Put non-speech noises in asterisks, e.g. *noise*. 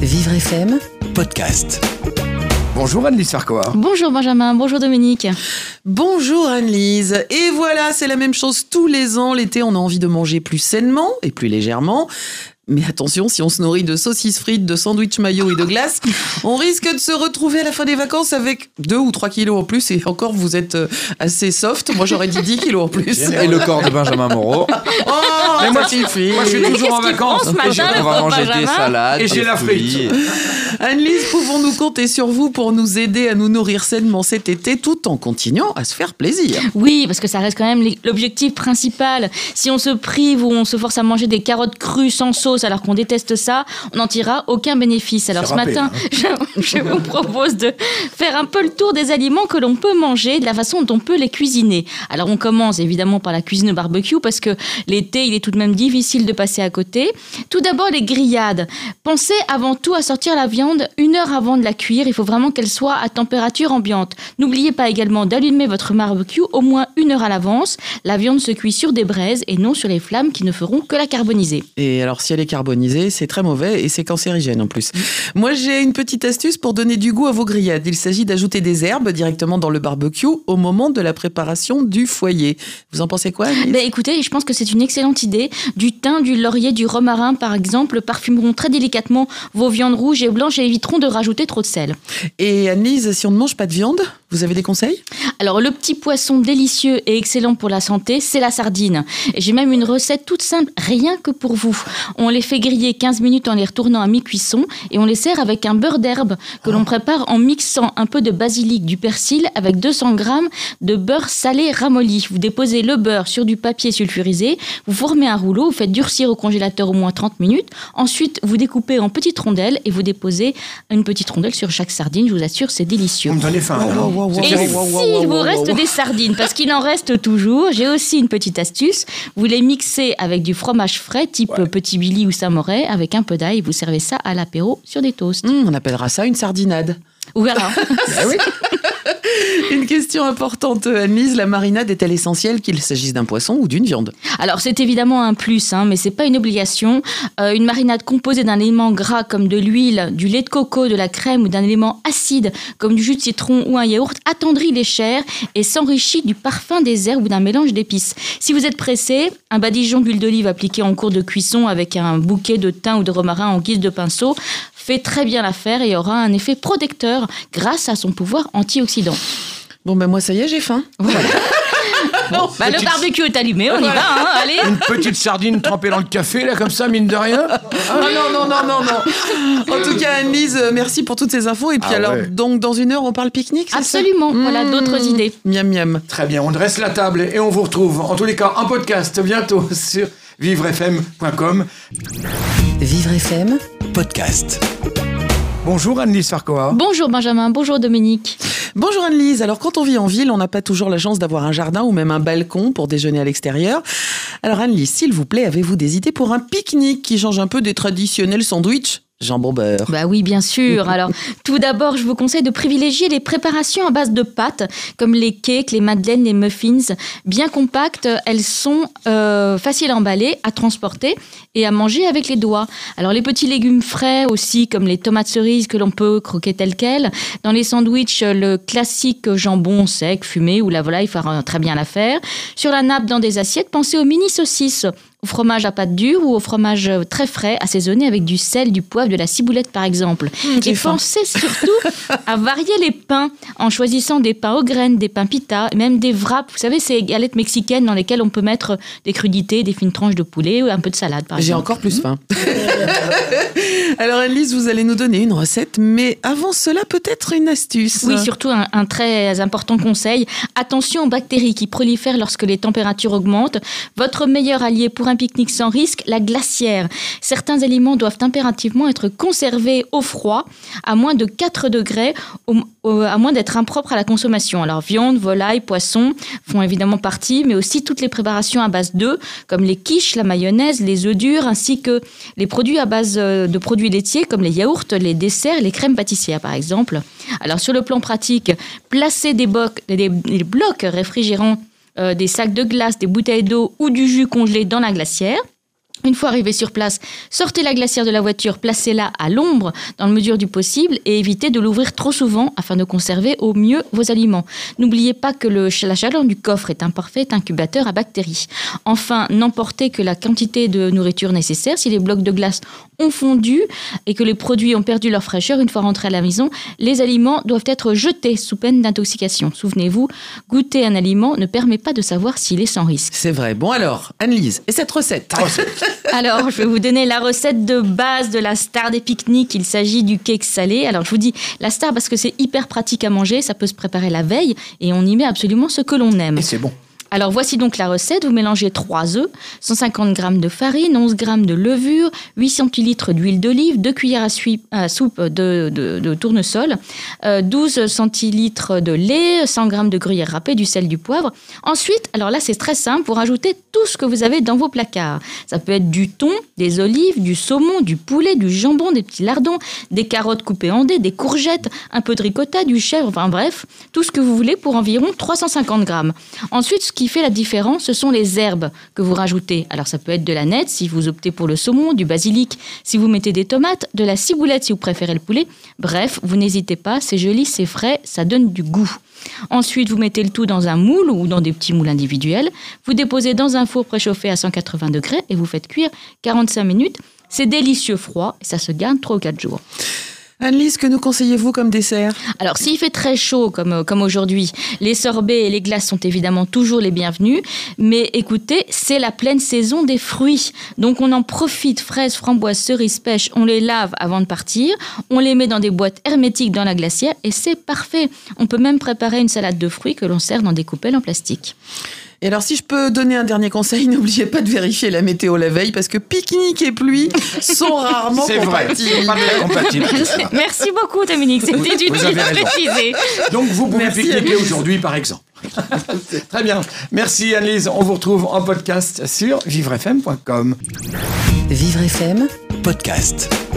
Vivre FM, podcast. Bonjour Anne-Lise Farquhar. Bonjour Benjamin, bonjour Dominique. Bonjour Anne-Lise. Et voilà, c'est la même chose tous les ans. L'été, on a envie de manger plus sainement et plus légèrement. Mais attention, si on se nourrit de saucisses frites, de sandwich mayo et de glace, on risque de se retrouver à la fin des vacances avec 2 ou 3 kilos en plus. Et encore, vous êtes euh, assez soft. Moi, j'aurais dit 10 kilos en plus. Et le corps de Benjamin Moreau. *laughs* Oh, Mais moi, suffit. Moi, je suis toujours en vacances. matin, on va manger des salades. Et j'ai la fruits. *laughs* Anne-Lise, pouvons-nous compter sur vous pour nous aider à nous nourrir sainement cet été tout en continuant à se faire plaisir? Oui, parce que ça reste quand même l'objectif principal. Si on se prive ou on se force à manger des carottes crues sans sauce alors qu'on déteste ça, on n'en tirera aucun bénéfice. Alors ce matin, *laughs* je, je vous propose de faire un peu le tour des aliments que l'on peut manger, de la façon dont on peut les cuisiner. Alors on commence évidemment par la cuisine au barbecue parce que l'été, il est tout de même difficile de passer à côté. Tout d'abord les grillades. Pensez avant tout à sortir la viande une heure avant de la cuire. Il faut vraiment qu'elle soit à température ambiante. N'oubliez pas également d'allumer votre barbecue au moins une heure à l'avance. La viande se cuit sur des braises et non sur les flammes qui ne feront que la carboniser. Et alors, si elle est carbonisée, c'est très mauvais et c'est cancérigène en plus. Moi, j'ai une petite astuce pour donner du goût à vos grillades. Il s'agit d'ajouter des herbes directement dans le barbecue au moment de la préparation du foyer. Vous en pensez quoi Anne-Lise Ben, écoutez, je pense que c'est une excellente idée. Du thym, du laurier, du romarin, par exemple, parfumeront très délicatement vos viandes rouges et blanches et éviteront de rajouter trop de sel. Et Anne-Lise, si on ne mange pas de viande, vous avez des conseils? Alors, le petit poisson délicieux et excellent pour la santé, c'est la sardine. Et j'ai même une recette toute simple, rien que pour vous. On les fait griller 15 minutes en les retournant à mi-cuisson et on les sert avec un beurre d'herbe que l'on prépare en mixant un peu de basilic, du persil avec 200 grammes de beurre salé ramolli. Vous déposez le beurre sur du papier sulfurisé, vous formez un rouleau, vous faites durcir au congélateur au moins 30 minutes. Ensuite, vous découpez en petites rondelles et vous déposez une petite rondelle sur chaque sardine. Je vous assure, c'est délicieux. Vous me donnez faim. là. C'est Et s'il vous reste des sardines, parce qu'il en reste toujours, j'ai aussi une petite astuce. Vous les mixez avec du fromage frais, type petit Billy ou Samoret, avec un peu d'ail. Vous servez ça à l'apéro sur des toasts. Hum, On appellera ça une sardinade. Voilà. *laughs* Ah oui. *laughs* *laughs* Une question importante, Anne-Lise. La marinade est-elle essentielle qu'il s'agisse d'un poisson ou d'une viande? Alors c'est évidemment un plus, hein, mais c'est pas une obligation. Euh, une marinade composée d'un élément gras comme de l'huile, du lait de coco, de la crème ou d'un élément acide comme du jus de citron ou un yaourt attendrit les chairs et s'enrichit du parfum des herbes ou d'un mélange d'épices. Si vous êtes pressé, un badigeon d'huile d'olive appliqué en cours de cuisson avec un bouquet de thym ou de romarin en guise de pinceau fait très bien l'affaire et aura un effet protecteur grâce à son pouvoir antioxydant. Bon, ben moi, ça y est, j'ai faim. *laughs* Bah, le barbecue est allumé, on y va, hein, allez Une petite sardine trempée dans le café, là, comme ça, mine de rien. Ah non, non, non, non, non. En tout cas, Anne-Lise, euh, merci pour toutes ces infos. Et puis Ah alors, ouais. donc, dans une heure, on parle pique-nique, Absolument, voilà Mmh. d'autres idées. Miam, miam. Très bien, on dresse la table et on vous retrouve, en tous les cas, en podcast bientôt *laughs* sur vivrefm.com. Vivre FM, Podcast. Bonjour Anne-Lise Farquhar. Bonjour Benjamin, bonjour Dominique. Bonjour Anne-Lise. Alors, quand on vit en ville, on n'a pas toujours la chance d'avoir un jardin ou même un balcon pour déjeuner à l'extérieur. Alors, Anne-Lise, s'il vous plaît, avez-vous des idées pour un pique-nique qui change un peu des traditionnels sandwichs? Jambon beurre Bah oui, bien sûr. *laughs* Alors, tout d'abord, je vous conseille de privilégier les préparations à base de pâtes, comme les cakes, les madeleines, les muffins. Bien compactes, elles sont euh, faciles à emballer, à transporter et à manger avec les doigts. Alors, les petits légumes frais aussi, comme les tomates cerises que l'on peut croquer telles quelles. Dans les sandwichs, le classique jambon sec, fumé ou la volaille fera très bien l'affaire. Sur la nappe, dans des assiettes, pensez aux mini saucisses au fromage à pâte dure ou au fromage très frais, assaisonné avec du sel, du poivre, de la ciboulette par exemple. j'ai Et pensez *laughs* surtout à varier les pains en choisissant des pains aux graines, des pains pita, même des wraps. Vous savez, ces galettes mexicaines dans lesquelles on peut mettre des crudités, des fines tranches de poulet ou un peu de salade par J'ai exemple. encore plus faim. *laughs* Alors, Anne-Lise, vous allez nous donner une recette, mais avant cela, peut-être une astuce. Oui, surtout un, un très important conseil. Attention aux bactéries qui prolifèrent lorsque les températures augmentent. Votre meilleur allié pour un pique-nique sans risque, la glacière. Certains aliments doivent impérativement être conservés au froid, à moins de 4 degrés, à moins d'être impropres à la consommation. Alors, viande, volaille, poisson font évidemment partie, mais aussi toutes les préparations à base d'œufs, comme les quiches, la mayonnaise, les œufs durs, ainsi que les produits à base euh, de produits laitiers, comme les yaourts, les desserts, les crèmes pâtissières, par exemple. Alors, sur le plan pratique, placer des blocs réfrigérants, euh, des sacs de glace, des bouteilles d'eau ou du jus congelé dans la glacière. Une fois arrivé sur place, sortez la glacière de la voiture, placez-la à l'ombre dans la mesure du possible et évitez de l'ouvrir trop souvent afin de conserver au mieux vos aliments. N'oubliez pas que le, la chaleur du coffre est un parfait incubateur à bactéries. Enfin, n'emportez que la quantité de nourriture nécessaire. Si les blocs de glace ont fondu et que les produits ont perdu leur fraîcheur une fois rentrés à la maison, les aliments doivent être jetés sous peine d'intoxication. Souvenez-vous, goûter un aliment ne permet pas de savoir s'il est sans risque. C'est vrai. Bon alors, Anne-Lise, et cette recette Alors, je vais vous donner la recette de base de la star des pique-niques. Il s'agit du cake salé. Alors, je vous dis la star parce que c'est hyper pratique à manger. Ça peut se préparer la veille et on y met absolument ce que l'on aime. Et c'est bon. Alors voici donc la recette. Vous mélangez 3 œufs, 150 g de farine, 11 g de levure, 8 centilitres d'huile d'olive, 2 cuillères à, soupe de, tournesol, 12 euh, centilitres de lait, 100 g de gruyère râpée, du sel, du poivre. Ensuite, alors là c'est très simple, vous rajoutez tout ce que vous avez dans vos placards. Ça peut être du thon, des olives, du saumon, du poulet, du jambon, des petits lardons, des carottes coupées en dés, des courgettes, un peu de ricotta, du chèvre, enfin bref, tout ce que vous voulez pour environ 350 g. Ensuite, ce qui fait la différence, ce sont les herbes que vous rajoutez. Alors ça peut être de la nette si vous optez pour le saumon, du basilic si vous mettez des tomates, de la ciboulette si vous préférez le poulet. Bref, vous n'hésitez pas, c'est joli, c'est frais, ça donne du goût. Ensuite, vous mettez le tout dans un moule ou dans des petits moules individuels. Vous déposez dans un four préchauffé à 180 degrés et vous faites cuire 45 minutes. C'est délicieux froid et ça se garde 3 ou 4 jours. Annelise, que nous conseillez-vous comme dessert? Alors, s'il fait très chaud comme, euh, comme aujourd'hui, les sorbets et les glaces sont évidemment toujours les bienvenus. Mais écoutez, c'est la pleine saison des fruits. Donc, on en profite fraises, framboises, cerises, pêches. On les lave avant de partir. On les met dans des boîtes hermétiques dans la glacière et c'est parfait. On peut même préparer une salade de fruits que l'on sert dans des coupelles en plastique. Et alors, si je peux donner un dernier conseil, *laughs* n'oubliez pas de vérifier la météo la veille parce que pique-nique et pluie sont *laughs* rarement compatibles. compatibles. *laughs* Merci beaucoup, Dominique. C'était utile de préciser. Donc, vous pouvez pique-niquer aujourd'hui, par exemple. Très bien. Merci, Annelise. On vous retrouve en podcast sur vivrefm.com. Vivre FM Podcast.